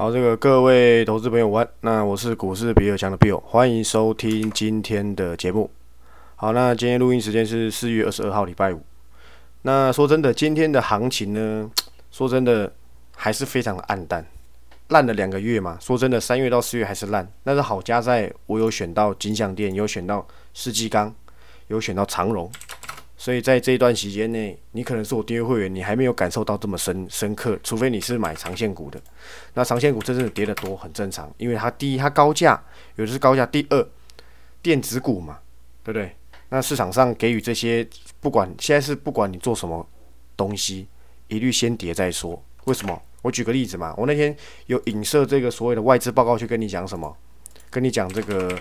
好，这个各位投资朋友晚，那我是股市比尔强的 Bill，欢迎收听今天的节目。好，那今天录音时间是四月二十二号礼拜五。那说真的，今天的行情呢，说真的还是非常的暗淡，烂了两个月嘛。说真的，三月到四月还是烂，但是好加在我有选到金项店，有选到世纪钢，有选到长荣。所以在这一段时间内，你可能是我订阅会员，你还没有感受到这么深深刻，除非你是买长线股的。那长线股真正的跌得多很正常，因为它第一它高价，有的是高价；第二，电子股嘛，对不对？那市场上给予这些，不管现在是不管你做什么东西，一律先跌再说。为什么？我举个例子嘛，我那天有影射这个所谓的外资报告去跟你讲什么，跟你讲这个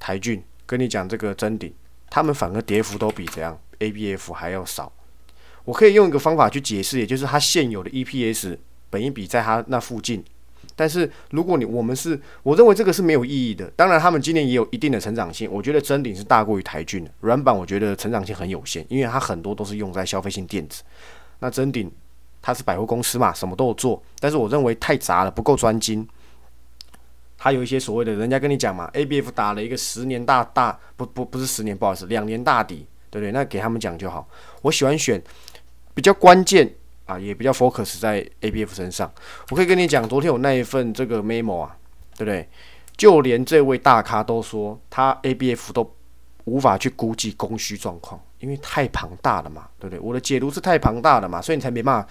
台骏，跟你讲这个真鼎，他们反而跌幅都比怎样？A B F 还要少，我可以用一个方法去解释，也就是它现有的 E P S 本一比在它那附近。但是如果你我们是，我认为这个是没有意义的。当然，他们今年也有一定的成长性，我觉得真顶是大过于台骏的。软板我觉得成长性很有限，因为它很多都是用在消费性电子。那真顶它是百货公司嘛，什么都有做，但是我认为太杂了，不够专精。它有一些所谓的，人家跟你讲嘛，A B F 打了一个十年大大，不不不是十年，不好意思，两年大底。对不对？那给他们讲就好。我喜欢选比较关键啊，也比较 focus 在 A B F 身上。我可以跟你讲，昨天我那一份这个 memo 啊，对不对？就连这位大咖都说，他 A B F 都无法去估计供需状况，因为太庞大了嘛，对不对？我的解读是太庞大了嘛，所以你才没办法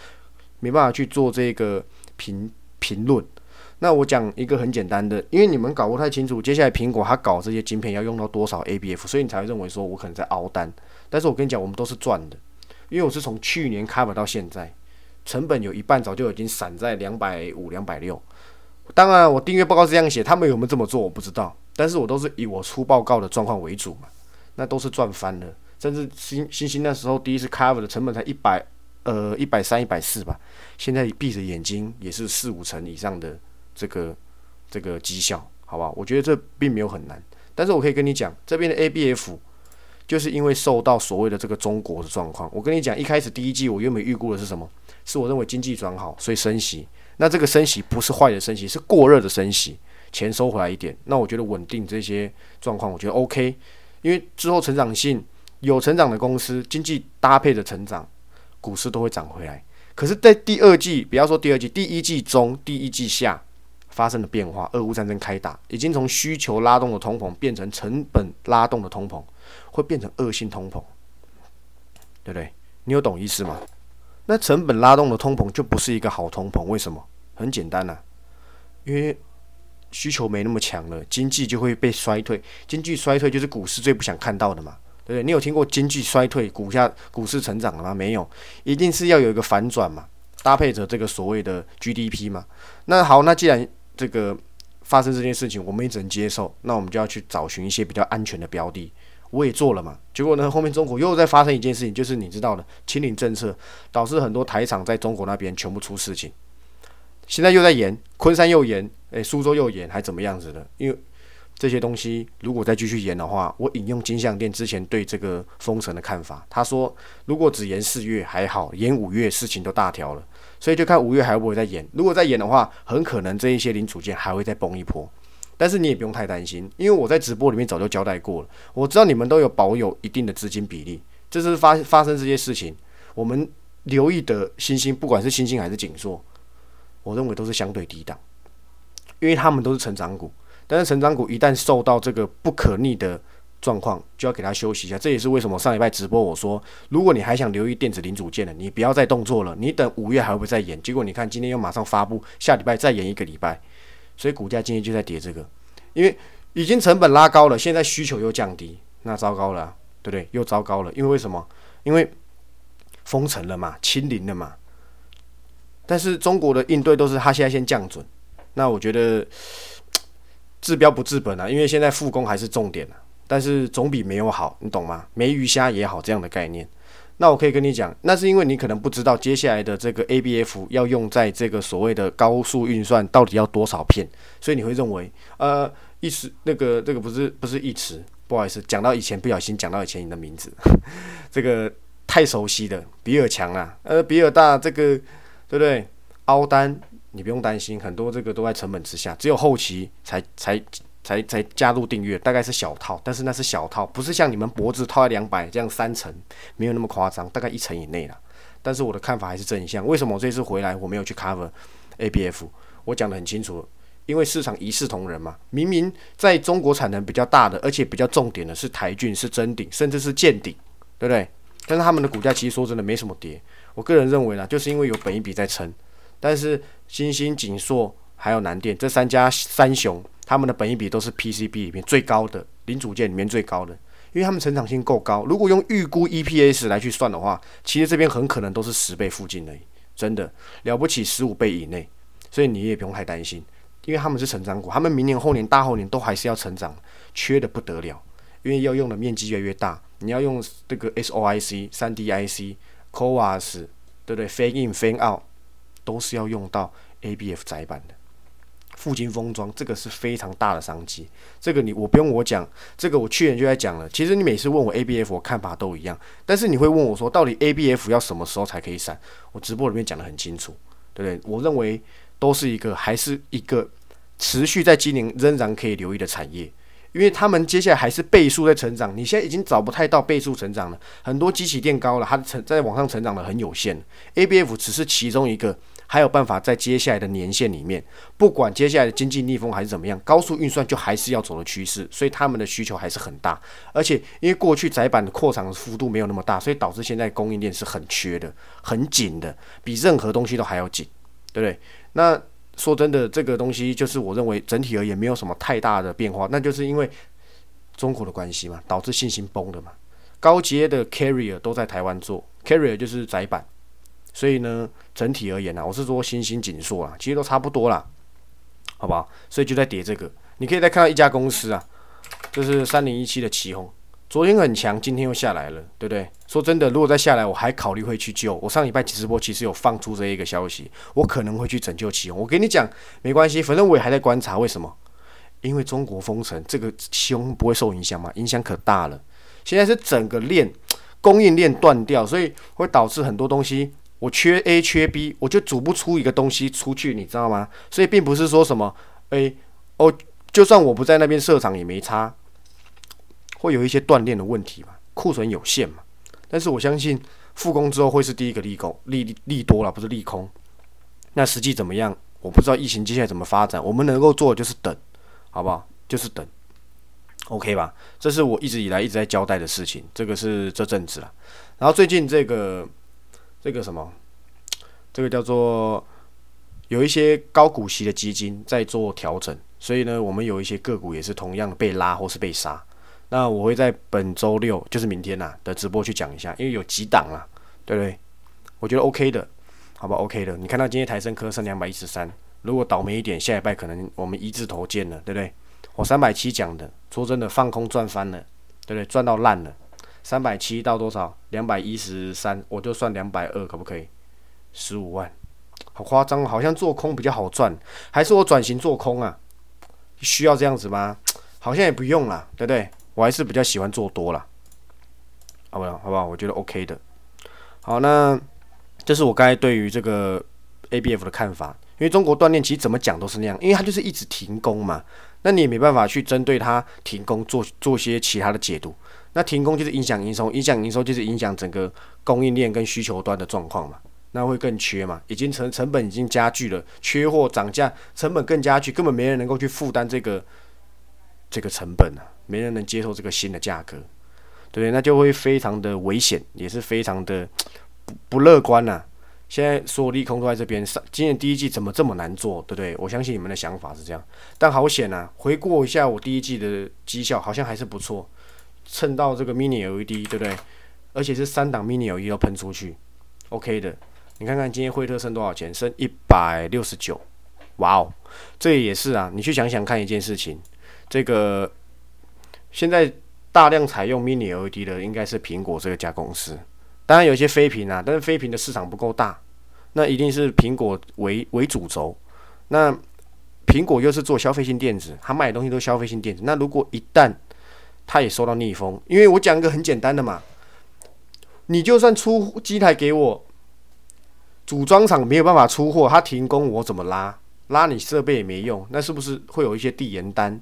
没办法去做这个评评论。那我讲一个很简单的，因为你们搞不太清楚，接下来苹果它搞这些晶片要用到多少 A B F，所以你才会认为说我可能在熬单。但是我跟你讲，我们都是赚的，因为我是从去年 cover 到现在，成本有一半早就已经散在两百五、两百六。当然，我订阅报告是这样写，他们有没有这么做我不知道，但是我都是以我出报告的状况为主嘛，那都是赚翻了。甚至新新星那时候第一次 cover 的成本才一百呃一百三、一百四吧，现在闭着眼睛也是四五成以上的这个这个绩效，好吧？我觉得这并没有很难，但是我可以跟你讲，这边的 A B F。就是因为受到所谓的这个中国的状况，我跟你讲，一开始第一季我原本预估的是什么？是我认为经济转好，所以升息。那这个升息不是坏的升息，是过热的升息，钱收回来一点。那我觉得稳定这些状况，我觉得 OK。因为之后成长性有成长的公司，经济搭配的成长，股市都会涨回来。可是，在第二季，不要说第二季，第一季中、第一季下发生了变化，俄乌战争开打，已经从需求拉动的通膨变成成本拉动的通膨。会变成恶性通膨，对不对？你有懂意思吗？那成本拉动的通膨就不是一个好通膨，为什么？很简单呐，因为需求没那么强了，经济就会被衰退。经济衰退就是股市最不想看到的嘛，对不对？你有听过经济衰退股价股市成长了吗？没有，一定是要有一个反转嘛，搭配着这个所谓的 GDP 嘛。那好，那既然这个发生这件事情，我们也只能接受，那我们就要去找寻一些比较安全的标的。我也做了嘛，结果呢，后面中国又在发生一件事情，就是你知道的，清零政策导致很多台厂在中国那边全部出事情，现在又在延，昆山又延，诶，苏州又延，还怎么样子的？因为这些东西如果再继续延的话，我引用金相店之前对这个封城的看法，他说如果只延四月还好，延五月事情都大条了，所以就看五月还会不会再演，如果再演的话，很可能这一些零组件还会再崩一波。但是你也不用太担心，因为我在直播里面早就交代过了。我知道你们都有保有一定的资金比例，这是发发生这些事情，我们留意的星星，不管是星星还是锦硕，我认为都是相对低档，因为他们都是成长股。但是成长股一旦受到这个不可逆的状况，就要给它休息一下。这也是为什么上礼拜直播我说，如果你还想留意电子零组件的，你不要再动作了，你等五月还会不会再演？结果你看今天又马上发布，下礼拜再演一个礼拜。所以股价今天就在跌，这个，因为已经成本拉高了，现在需求又降低，那糟糕了，对不对？又糟糕了，因为为什么？因为封城了嘛，清零了嘛。但是中国的应对都是他现在先降准，那我觉得治标不治本啊，因为现在复工还是重点啊，但是总比没有好，你懂吗？没鱼虾也好这样的概念。那我可以跟你讲，那是因为你可能不知道接下来的这个 ABF 要用在这个所谓的高速运算到底要多少片，所以你会认为，呃，一时那个这个不是不是一词，不好意思，讲到以前不小心讲到以前你的名字，这个太熟悉的比尔强啊，呃，比尔大这个对不对？凹单你不用担心，很多这个都在成本之下，只有后期才才才才加入订阅，大概是小套，但是那是小套，不是像你们脖子套在两百这样三层，没有那么夸张，大概一层以内了。但是我的看法还是正向，为什么我这次回来我没有去 cover A B F？我讲的很清楚，因为市场一视同仁嘛，明明在中国产能比较大的，而且比较重点的是台骏、是真鼎，甚至是见鼎，对不对？但是他们的股价其实说真的没什么跌，我个人认为呢，就是因为有本一笔在撑。但是新兴、锦硕还有南电这三家三雄，他们的本一笔都是 PCB 里面最高的零组件里面最高的，因为他们成长性够高。如果用预估 EPS 来去算的话，其实这边很可能都是十倍附近的，真的了不起十五倍以内。所以你也不用太担心，因为他们是成长股，他们明年、后年、大后年都还是要成长，缺的不得了，因为要用的面积越来越大。你要用这个 SOIC、三 DIC、CoWAS，对不对？Fan in Fan out 都是要用到 ABF 载板的。富金封装这个是非常大的商机，这个你我不用我讲，这个我去年就在讲了。其实你每次问我 ABF，我看法都一样，但是你会问我说，到底 ABF 要什么时候才可以闪？我直播里面讲的很清楚，对不对？我认为都是一个还是一个持续在今年仍然可以留意的产业。因为他们接下来还是倍数在成长，你现在已经找不太到倍数成长了。很多机器垫高了，它成在往上成长的很有限。A B F 只是其中一个，还有办法在接下来的年限里面，不管接下来的经济逆风还是怎么样，高速运算就还是要走的趋势，所以他们的需求还是很大。而且因为过去窄板的扩厂幅度没有那么大，所以导致现在供应链是很缺的、很紧的，比任何东西都还要紧，对不对？那。说真的，这个东西就是我认为整体而言没有什么太大的变化，那就是因为中国的关系嘛，导致信心崩的嘛。高阶的 carrier 都在台湾做，carrier 就是窄板，所以呢，整体而言呢，我是说新兴紧缩啊，其实都差不多啦，好不好？所以就在叠这个，你可以再看到一家公司啊，就是三零一七的旗宏。昨天很强，今天又下来了，对不对？说真的，如果再下来，我还考虑会去救。我上礼拜直播其实有放出这一个消息，我可能会去拯救启宏。我跟你讲，没关系，反正我也还在观察。为什么？因为中国封城，这个启宏不会受影响吗？影响可大了。现在是整个链供应链断掉，所以会导致很多东西我缺 A 缺 B，我就煮不出一个东西出去，你知道吗？所以并不是说什么 A 哦，就算我不在那边设厂也没差。会有一些锻炼的问题嘛，库存有限嘛，但是我相信复工之后会是第一个利空，利利多了不是利空。那实际怎么样？我不知道疫情接下来怎么发展，我们能够做的就是等，好不好？就是等，OK 吧？这是我一直以来一直在交代的事情，这个是这阵子了。然后最近这个这个什么，这个叫做有一些高股息的基金在做调整，所以呢，我们有一些个股也是同样被拉或是被杀。那我会在本周六，就是明天呐的直播去讲一下，因为有几档啦，对不对？我觉得 OK 的，好吧？OK 的。你看到今天台升科升两百一十三，如果倒霉一点，下礼拜可能我们一字头见了，对不对？我三百七讲的，说真的，放空赚翻了，对不对？赚到烂了。三百七到多少？两百一十三，我就算两百二，可不可以？十五万，好夸张，好像做空比较好赚，还是我转型做空啊？需要这样子吗？好像也不用啦，对不对？我还是比较喜欢做多了，好不好？好不好？我觉得 OK 的。好，那这是我刚才对于这个 ABF 的看法。因为中国锻炼其实怎么讲都是那样，因为它就是一直停工嘛，那你也没办法去针对它停工做做些其他的解读。那停工就是影响营收，影响营收就是影响整个供应链跟需求端的状况嘛，那会更缺嘛，已经成成本已经加剧了，缺货涨价，成本更加剧，根本没人能够去负担这个这个成本啊。没人能接受这个新的价格，对不对？那就会非常的危险，也是非常的不不乐观呐。现在所有利空都在这边，上今年第一季怎么这么难做，对不对？我相信你们的想法是这样，但好险呐！回顾一下我第一季的绩效，好像还是不错，蹭到这个 mini LED，对不对？而且是三档 mini LED 都喷出去，OK 的。你看看今天惠特剩多少钱？升一百六十九，哇哦！这也是啊，你去想想看一件事情，这个。现在大量采用 Mini LED 的应该是苹果这个家公司，当然有些非屏啊，但是非屏的市场不够大，那一定是苹果为为主轴。那苹果又是做消费性电子，它卖的东西都是消费性电子。那如果一旦它也受到逆风，因为我讲一个很简单的嘛，你就算出机台给我，组装厂没有办法出货，它停工，我怎么拉？拉你设备也没用，那是不是会有一些递延单？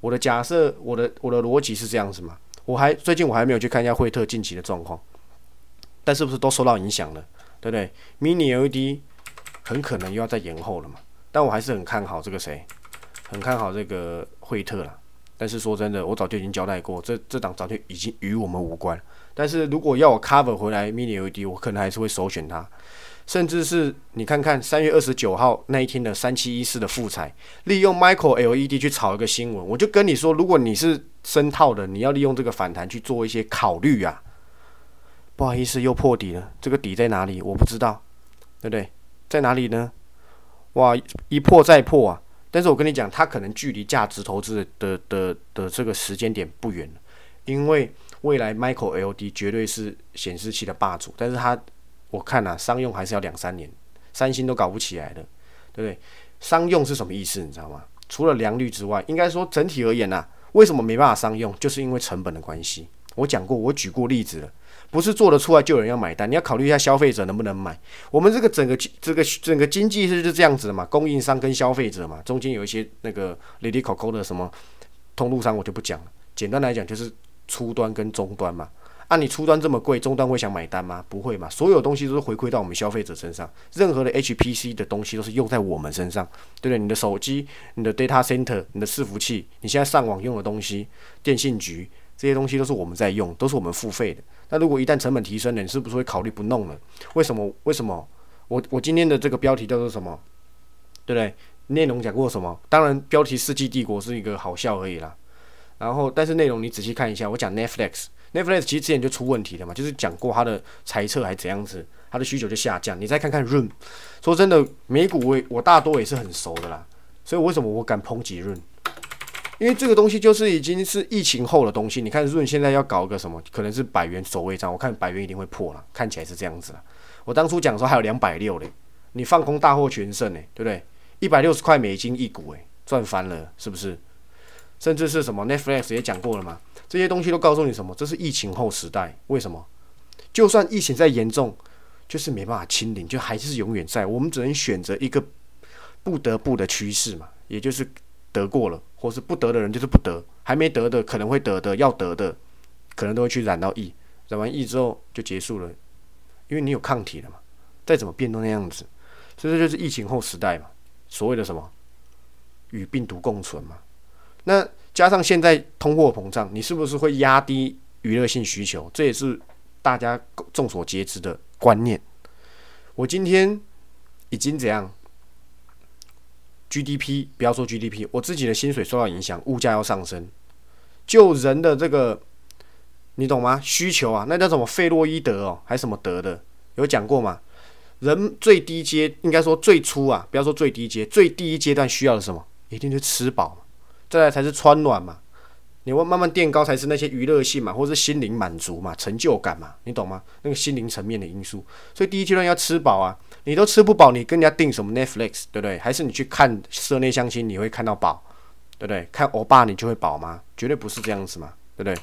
我的假设，我的我的逻辑是这样子嘛？我还最近我还没有去看一下惠特近期的状况，但是不是都受到影响了？对不对？Mini LED 很可能又要再延后了嘛？但我还是很看好这个谁，很看好这个惠特了。但是说真的，我早就已经交代过，这这档早就已经与我们无关。但是如果要我 cover 回来 Mini LED，我可能还是会首选它。甚至是你看看三月二十九号那一天的三七一四的复彩，利用 Micro LED 去炒一个新闻，我就跟你说，如果你是深套的，你要利用这个反弹去做一些考虑啊。不好意思，又破底了，这个底在哪里？我不知道，对不对？在哪里呢？哇，一破再破啊！但是我跟你讲，它可能距离价值投资的的的这个时间点不远，因为未来 Micro LED 绝对是显示器的霸主，但是它。我看呐，商用还是要两三年，三星都搞不起来的，对不对？商用是什么意思？你知道吗？除了良率之外，应该说整体而言呐，为什么没办法商用？就是因为成本的关系。我讲过，我举过例子了，不是做得出来就有人要买单。你要考虑一下消费者能不能买。我们这个整个这个整个经济是是这样子的嘛，供应商跟消费者嘛，中间有一些那个 Lady Coco 的什么通路商，我就不讲了。简单来讲，就是初端跟终端嘛。按你初端这么贵，终端会想买单吗？不会嘛，所有东西都是回馈到我们消费者身上。任何的 HPC 的东西都是用在我们身上，对不对？你的手机、你的 data center、你的伺服器，你现在上网用的东西，电信局这些东西都是我们在用，都是我们付费的。那如果一旦成本提升了，你是不是会考虑不弄了？为什么？为什么？我我今天的这个标题叫做什么？对不对？内容讲过什么？当然，标题《世纪帝国》是一个好笑而已啦。然后，但是内容你仔细看一下，我讲 Netflix。Netflix 其实之前就出问题了嘛，就是讲过它的猜测还怎样子，它的需求就下降。你再看看 Room，说真的，美股我我大多也是很熟的啦，所以为什么我敢抨击 Run？因为这个东西就是已经是疫情后的东西。你看 Run 现在要搞个什么，可能是百元守卫战，我看百元一定会破了，看起来是这样子了。我当初讲说还有两百六嘞，你放空大获全胜嘞，对不对？一百六十块美金一股诶，赚翻了是不是？甚至是什么 Netflix 也讲过了嘛。这些东西都告诉你什么？这是疫情后时代。为什么？就算疫情再严重，就是没办法清零，就还是永远在。我们只能选择一个不得不的趋势嘛，也就是得过了，或是不得的人就是不得，还没得的可能会得的，要得的可能都会去染到疫，染完疫之后就结束了，因为你有抗体了嘛。再怎么变都那样子，所以这就是疫情后时代嘛。所谓的什么与病毒共存嘛？那。加上现在通货膨胀，你是不是会压低娱乐性需求？这也是大家众所皆知的观念。我今天已经怎样？GDP 不要说 GDP，我自己的薪水受到影响，物价要上升，就人的这个，你懂吗？需求啊，那叫什么费洛伊德哦，还什么德的？有讲过吗？人最低阶，应该说最初啊，不要说最低阶，最低一阶段需要的什么？一定是吃饱。再来才是穿暖嘛，你会慢慢垫高才是那些娱乐性嘛，或者是心灵满足嘛，成就感嘛，你懂吗？那个心灵层面的因素。所以第一阶段要吃饱啊，你都吃不饱，你跟人家订什么 Netflix，对不对？还是你去看社内相亲，你会看到饱，对不对？看欧巴你就会饱吗？绝对不是这样子嘛，对不对？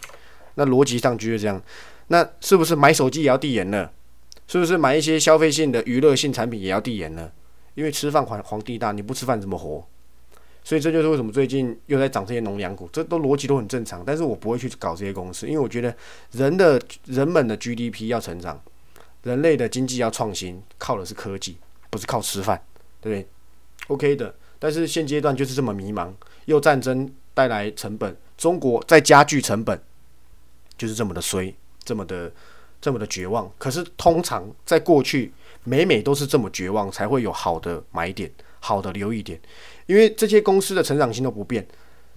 那逻辑上就是这样。那是不是买手机也要递延了？是不是买一些消费性的娱乐性产品也要递延了？因为吃饭皇皇帝大，你不吃饭怎么活？所以这就是为什么最近又在涨这些农粮股，这都逻辑都很正常。但是我不会去搞这些公司，因为我觉得人的人们的 GDP 要成长，人类的经济要创新，靠的是科技，不是靠吃饭，对不对？OK 的。但是现阶段就是这么迷茫，又战争带来成本，中国在加剧成本，就是这么的衰，这么的这么的绝望。可是通常在过去，每每都是这么绝望，才会有好的买点，好的留意点。因为这些公司的成长性都不变，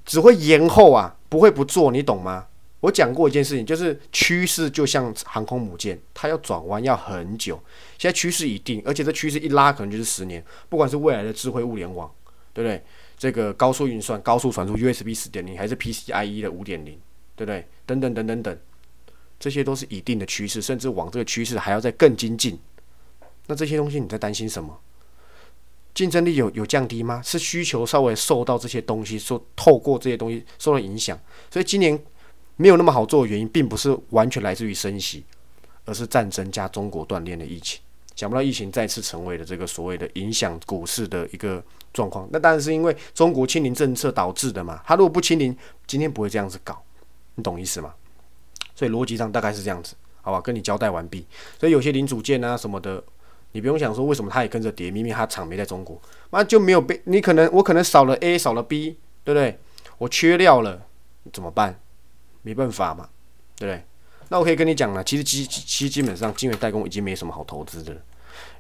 只会延后啊，不会不做，你懂吗？我讲过一件事情，就是趋势就像航空母舰，它要转弯要很久。现在趋势已定，而且这趋势一拉可能就是十年。不管是未来的智慧物联网，对不对？这个高速运算、高速传输 USB 四点零，还是 PCIe 的五点零，对不对？等等等等等，这些都是一定的趋势，甚至往这个趋势还要再更精进。那这些东西你在担心什么？竞争力有有降低吗？是需求稍微受到这些东西，说透过这些东西受到影响，所以今年没有那么好做的原因，并不是完全来自于升息，而是战争加中国锻炼的疫情。想不到疫情再次成为了这个所谓的影响股市的一个状况。那当然是因为中国清零政策导致的嘛。他如果不清零，今天不会这样子搞，你懂意思吗？所以逻辑上大概是这样子，好吧？跟你交代完毕。所以有些零组件啊什么的，你不用想说为什么它也跟着跌，明明它厂没在中国，那就没有被你可能我可能少了 A 少了 B，对不对？我缺料了怎么办？没办法嘛，对不对？那我可以跟你讲了，其实基其实基本上晶圆代工已经没什么好投资的了，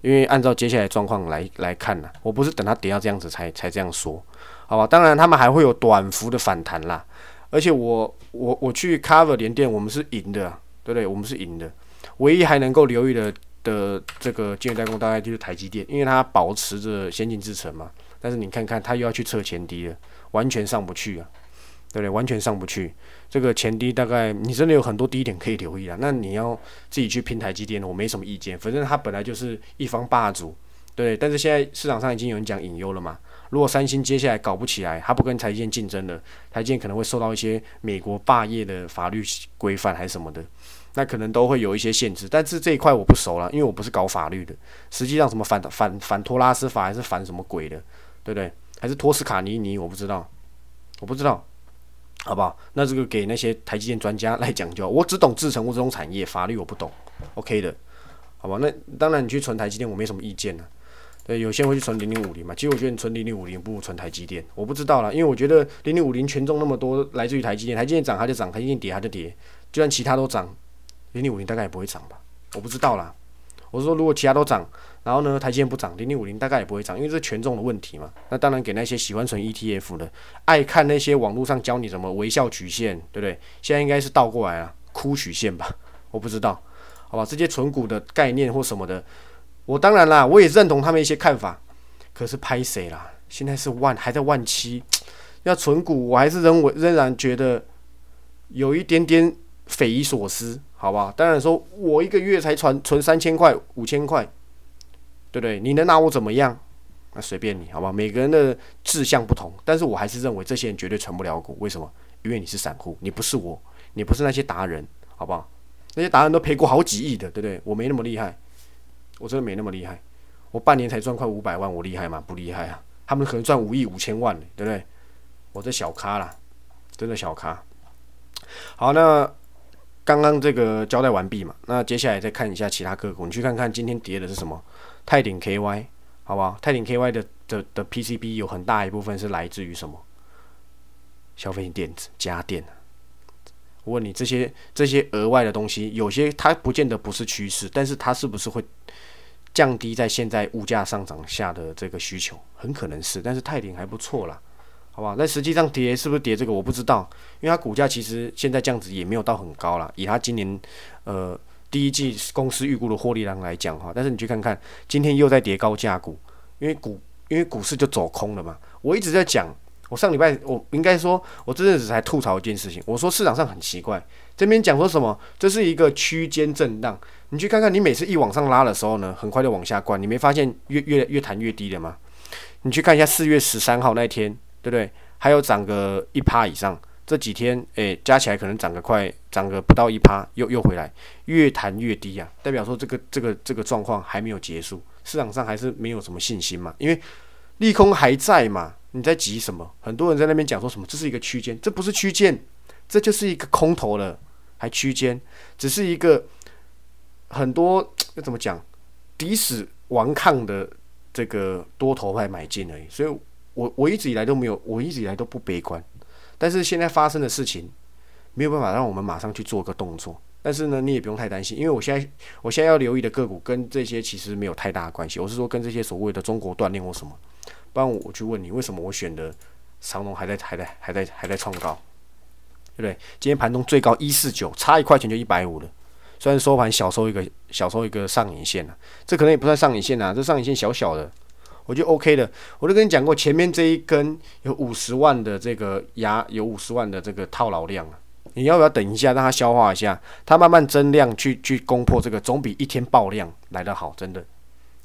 因为按照接下来状况来来看呢，我不是等它跌到这样子才才这样说，好吧？当然他们还会有短幅的反弹啦，而且我我我去 cover 联电，我们是赢的，对不对？我们是赢的，唯一还能够留意的的这个晶圆代工大概就是台积电，因为它保持着先进制程嘛，但是你看看它又要去测前低了，完全上不去啊。对不对？完全上不去，这个前低大概你真的有很多低点可以留意啊。那你要自己去拼台积电，我没什么意见，反正它本来就是一方霸主，对。但是现在市场上已经有人讲隐忧了嘛。如果三星接下来搞不起来，它不跟台积电竞争了，台积电可能会受到一些美国霸业的法律规范还是什么的，那可能都会有一些限制。但是这一块我不熟了，因为我不是搞法律的。实际上什么反反反托拉斯法还是反什么鬼的，对不对？还是托斯卡尼尼，我不知道，我不知道。好不好？那这个给那些台积电专家来讲就。我只懂制程，我这种产业，法律我不懂。OK 的，好吧？那当然，你去存台积电，我没什么意见呢。对，有些人会去存零零五零嘛。其实我觉得你存零零五零不如存台积电。我不知道啦，因为我觉得零零五零权重那么多，来自于台积电。台积电涨它就涨，台积电跌它就跌。就算其他都涨，零零五零大概也不会涨吧？我不知道啦。我说如果其他都涨。然后呢，台积电不涨，零零五零大概也不会涨，因为这是权重的问题嘛。那当然给那些喜欢存 ETF 的，爱看那些网络上教你怎么微笑曲线，对不对？现在应该是倒过来了，哭曲线吧？我不知道，好吧？这些存股的概念或什么的，我当然啦，我也认同他们一些看法。可是拍谁啦？现在是万还在万七，要存股，我还是仍我仍然觉得有一点点匪夷所思，好吧？当然说我一个月才存存三千块、五千块。对不对？你能拿我怎么样？那随便你，好吧？每个人的志向不同，但是我还是认为这些人绝对存不了股。为什么？因为你是散户，你不是我，你不是那些达人，好不好？那些达人都赔过好几亿的，对不对？我没那么厉害，我真的没那么厉害。我半年才赚快五百万，我厉害吗？不厉害啊！他们可能赚五亿、五千万，对不对？我这小咖啦，真的小咖。好，那刚刚这个交代完毕嘛，那接下来再看一下其他个股，你去看看今天跌的是什么。泰鼎 KY，好不好？泰鼎 KY 的的的 PCB 有很大一部分是来自于什么？消费电子、家电。我问你，这些这些额外的东西，有些它不见得不是趋势，但是它是不是会降低在现在物价上涨下的这个需求？很可能是，但是泰鼎还不错啦，好不好？那实际上跌是不是跌这个我不知道，因为它股价其实现在这样子也没有到很高了，以它今年呃。第一季公司预估的获利量来讲哈，但是你去看看，今天又在跌高价股，因为股因为股市就走空了嘛。我一直在讲，我上礼拜我应该说，我这阵子才吐槽一件事情，我说市场上很奇怪，这边讲说什么，这是一个区间震荡。你去看看，你每次一往上拉的时候呢，很快就往下灌，你没发现越越越弹越低了吗？你去看一下四月十三号那天，对不对？还有涨个一趴以上。这几天，诶，加起来可能涨个快，涨个不到一趴，又又回来，越弹越低啊，代表说这个这个这个状况还没有结束，市场上还是没有什么信心嘛，因为利空还在嘛，你在急什么？很多人在那边讲说什么，这是一个区间，这不是区间，这就是一个空头了，还区间，只是一个很多要怎么讲，抵死顽抗的这个多头派买进而已，所以我我一直以来都没有，我一直以来都不悲观。但是现在发生的事情没有办法让我们马上去做个动作。但是呢，你也不用太担心，因为我现在我现在要留意的个股跟这些其实没有太大的关系。我是说跟这些所谓的中国锻炼或什么。不然我去问你，为什么我选的长龙还在还在还在还在创高，对不对？今天盘中最高一四九，差一块钱就一百五了。虽然收盘小收一个小收一个上影线了，这可能也不算上影线啊，这上影线小小的。我就 OK 的，我就跟你讲过，前面这一根有五十万的这个压，有五十万的这个套牢量啊，你要不要等一下让它消化一下，它慢慢增量去去攻破这个，总比一天爆量来得好，真的，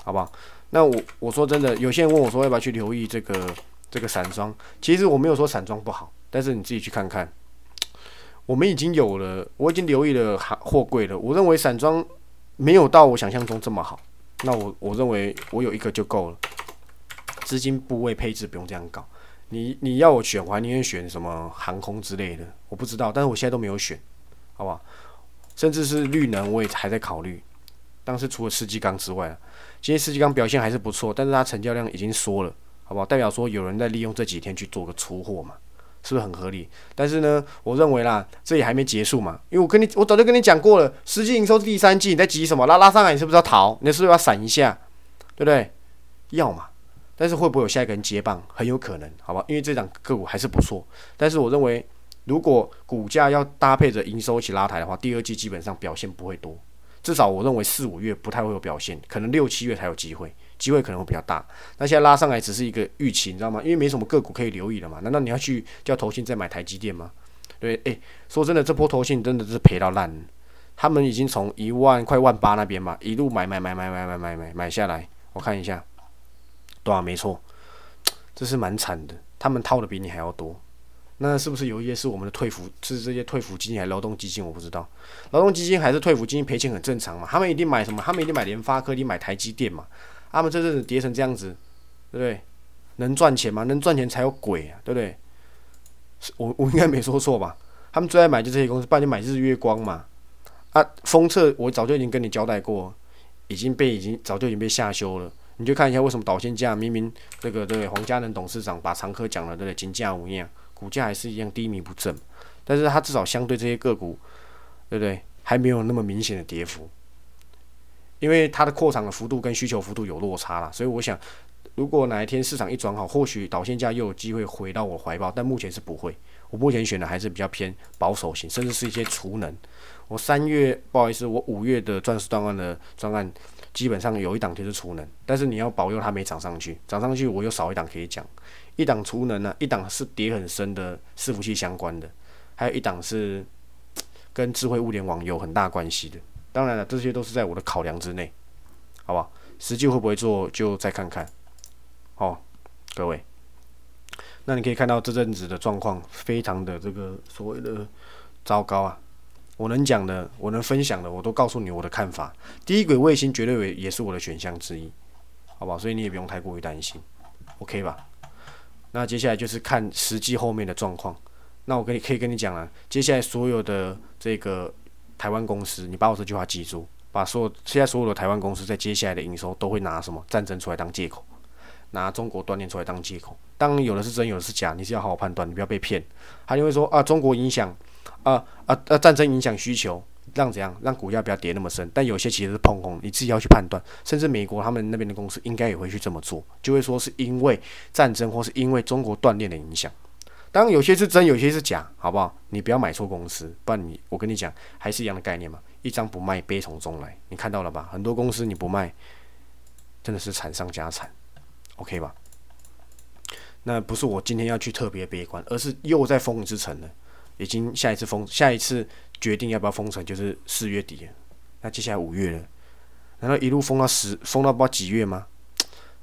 好不好？那我我说真的，有些人问我说要不要去留意这个这个散装，其实我没有说散装不好，但是你自己去看看，我们已经有了，我已经留意了货柜了，我认为散装没有到我想象中这么好。那我我认为我有一个就够了，资金部位配置不用这样搞。你你要我选，我还宁愿选什么航空之类的，我不知道，但是我现在都没有选，好不好？甚至是绿能我也还在考虑。但是除了世纪钢之外，今天世纪钢表现还是不错，但是它成交量已经缩了，好不好？代表说有人在利用这几天去做个出货嘛，是不是很合理？但是呢，我认为啦，这也还没结束嘛，因为我跟你我早就跟你讲过了，实际营收是第三季，你在急什么？拉拉上来你是不是要逃？你是不是要闪一下？对不对？要嘛。但是会不会有下一个人接棒？很有可能，好吧？因为这档个股还是不错。但是我认为，如果股价要搭配着营收一起拉抬的话，第二季基本上表现不会多。至少我认为四五月不太会有表现，可能六七月才有机会，机会可能会比较大。那现在拉上来只是一个预期，你知道吗？因为没什么个股可以留意了嘛。难道你要去叫投信再买台积电吗？对，诶，说真的，这波投信真的是赔到烂。他们已经从一万快万八那边嘛，一路买买买买买买买买买下来。我看一下。对啊，没错，这是蛮惨的。他们掏的比你还要多，那是不是有一些是我们的退服，是这些退服基金还是劳动基金？我不知道，劳动基金还是退服基金赔钱很正常嘛。他们一定买什么？他们一定买联发科，一定买台积电嘛。他们这阵子跌成这样子，对不对？能赚钱吗？能赚钱才有鬼啊，对不对？我我应该没说错吧？他们最爱买就这些公司，不然就买日月光嘛。啊，封测我早就已经跟你交代过，已经被已经早就已经被下修了。你就看一下为什么导线价明明这个对黄家仁董事长把常科讲了对不对？金价无恙，股价还是一样低迷不振，但是它至少相对这些个股，对不对？还没有那么明显的跌幅，因为它的扩产的幅度跟需求幅度有落差了，所以我想，如果哪一天市场一转好，或许导线价又有机会回到我怀抱，但目前是不会。我目前选的还是比较偏保守型，甚至是一些储能。我三月不好意思，我五月的钻石断案的专案。基本上有一档就是储能，但是你要保佑它没涨上去，涨上去我又少一档可以讲。一档储能呢，一档是跌很深的伺服器相关的，还有一档是跟智慧物联网有很大关系的。当然了，这些都是在我的考量之内，好吧？实际会不会做就再看看。哦，各位，那你可以看到这阵子的状况非常的这个所谓的糟糕啊。我能讲的，我能分享的，我都告诉你我的看法。第一轨卫星绝对也是我的选项之一，好吧？所以你也不用太过于担心，OK 吧？那接下来就是看实际后面的状况。那我跟你可以跟你讲了，接下来所有的这个台湾公司，你把我这句话记住，把所有现在所有的台湾公司在接下来的营收都会拿什么战争出来当借口，拿中国锻炼出来当借口。当然有的是真，有的是假，你是要好好判断，你不要被骗。他就会说啊，中国影响。啊啊啊！战争影响需求，让怎样让股价不要跌那么深？但有些其实是碰空，你自己要去判断。甚至美国他们那边的公司应该也会去这么做，就会说是因为战争或是因为中国锻炼的影响。当然有些是真，有些是假，好不好？你不要买错公司，不然你我跟你讲还是一样的概念嘛。一张不卖，悲从中来，你看到了吧？很多公司你不卖，真的是惨上加惨，OK 吧？那不是我今天要去特别悲观，而是又在封之城了。已经下一次封，下一次决定要不要封城就是四月底了。那接下来五月了，难道一路封到十，封到不知道几月吗？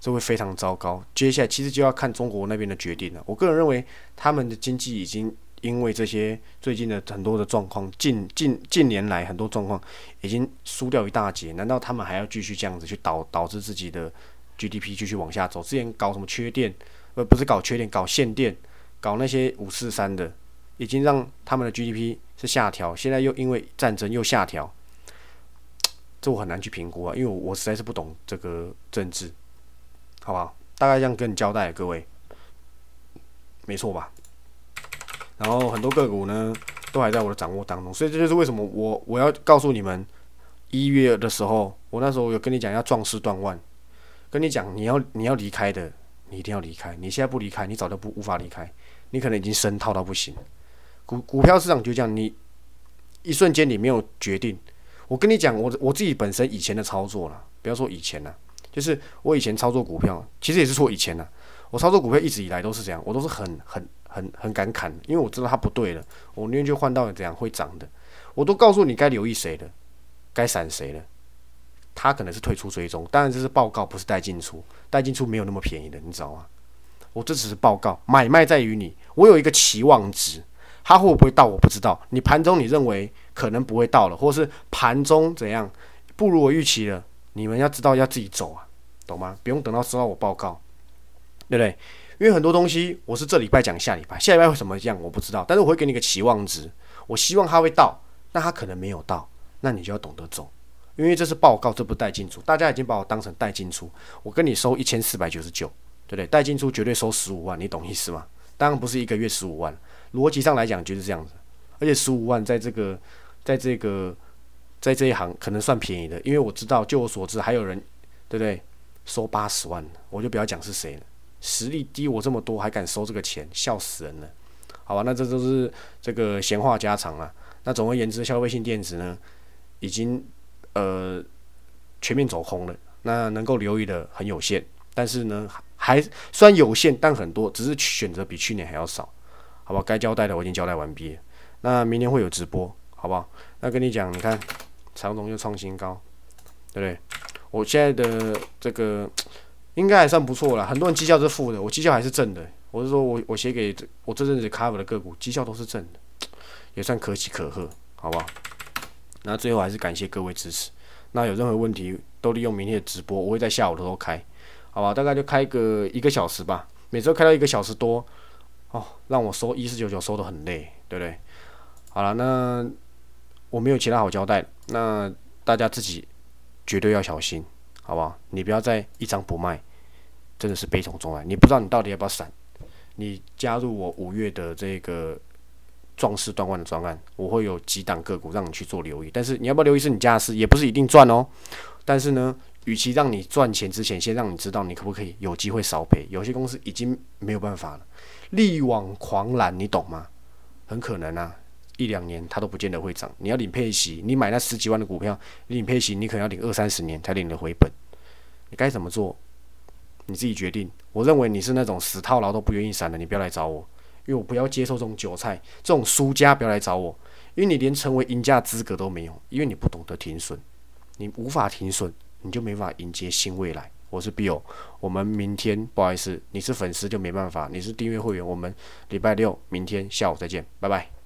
这会非常糟糕。接下来其实就要看中国那边的决定了。我个人认为，他们的经济已经因为这些最近的很多的状况，近近近年来很多状况已经输掉一大截。难道他们还要继续这样子去导导致自己的 GDP 继续往下走？之前搞什么缺电，呃，不是搞缺电，搞限电，搞那些五四三的。已经让他们的 GDP 是下调，现在又因为战争又下调，这我很难去评估啊，因为我实在是不懂这个政治，好不好？大概这样跟你交代，各位，没错吧？然后很多个股呢都还在我的掌握当中，所以这就是为什么我我要告诉你们，一月的时候，我那时候有跟你讲要壮士断腕，跟你讲你要你要离开的，你一定要离开，你现在不离开，你早就不无法离开，你可能已经深套到不行。股股票市场就这样，你一瞬间你没有决定。我跟你讲，我我自己本身以前的操作了，不要说以前了，就是我以前操作股票，其实也是说以前了。我操作股票一直以来都是这样，我都是很很很很敢砍，因为我知道它不对了，我宁愿就换到怎样会涨的。我都告诉你该留意谁的，该闪谁了。他可能是退出追踪，当然这是报告，不是带进出，带进出没有那么便宜的，你知道吗？我这只是报告，买卖在于你，我有一个期望值。它会不会到？我不知道。你盘中你认为可能不会到了，或是盘中怎样不如我预期了，你们要知道要自己走啊，懂吗？不用等到收到我报告，对不对？因为很多东西我是这礼拜讲，下礼拜下礼拜会什么样我不知道，但是我会给你个期望值，我希望它会到，那它可能没有到，那你就要懂得走，因为这是报告，这不带进出，大家已经把我当成带进出，我跟你收一千四百九十九，对不对？带进出绝对收十五万，你懂意思吗？当然不是一个月十五万，逻辑上来讲就是这样子，而且十五万在这个在这个在这一行可能算便宜的，因为我知道，就我所知，还有人对不对收八十万，我就不要讲是谁了。实力低我这么多还敢收这个钱，笑死人了。好吧，那这都是这个闲话家常了。那总而言之，消费性电子呢，已经呃全面走空了。那能够留意的很有限，但是呢，还虽然有限，但很多，只是选择比去年还要少。好吧，该交代的我已经交代完毕。那明天会有直播，好不好？那跟你讲，你看长荣又创新高，对不对？我现在的这个。应该还算不错了，很多人绩效是负的，我绩效还是正的。我是说我我写给我这阵子 cover 的个股绩效都是正的，也算可喜可贺，好不好？那最后还是感谢各位支持。那有任何问题都利用明天的直播，我会在下午的时候开，好吧？大概就开个一个小时吧，每周开到一个小时多，哦，让我收一四九九收的很累，对不对？好了，那我没有其他好交代，那大家自己绝对要小心。好不好？你不要再一张不卖，真的是悲从中来。你不知道你到底要不要闪？你加入我五月的这个壮士断腕的专案，我会有几档个股让你去做留意。但是你要不要留意是你家的事，也不是一定赚哦。但是呢，与其让你赚钱之前，先让你知道你可不可以有机会少赔。有些公司已经没有办法了，力挽狂澜，你懂吗？很可能啊。一两年它都不见得会涨，你要领配息，你买那十几万的股票，领配息你可能要领二三十年才领得回本，你该怎么做？你自己决定。我认为你是那种死套牢都不愿意闪的，你不要来找我，因为我不要接受这种韭菜，这种输家不要来找我，因为你连成为赢家资格都没有，因为你不懂得停损，你无法停损，你就没法迎接新未来。我是 Bill，我们明天不好意思，你是粉丝就没办法，你是订阅会员，我们礼拜六明天下午再见，拜拜。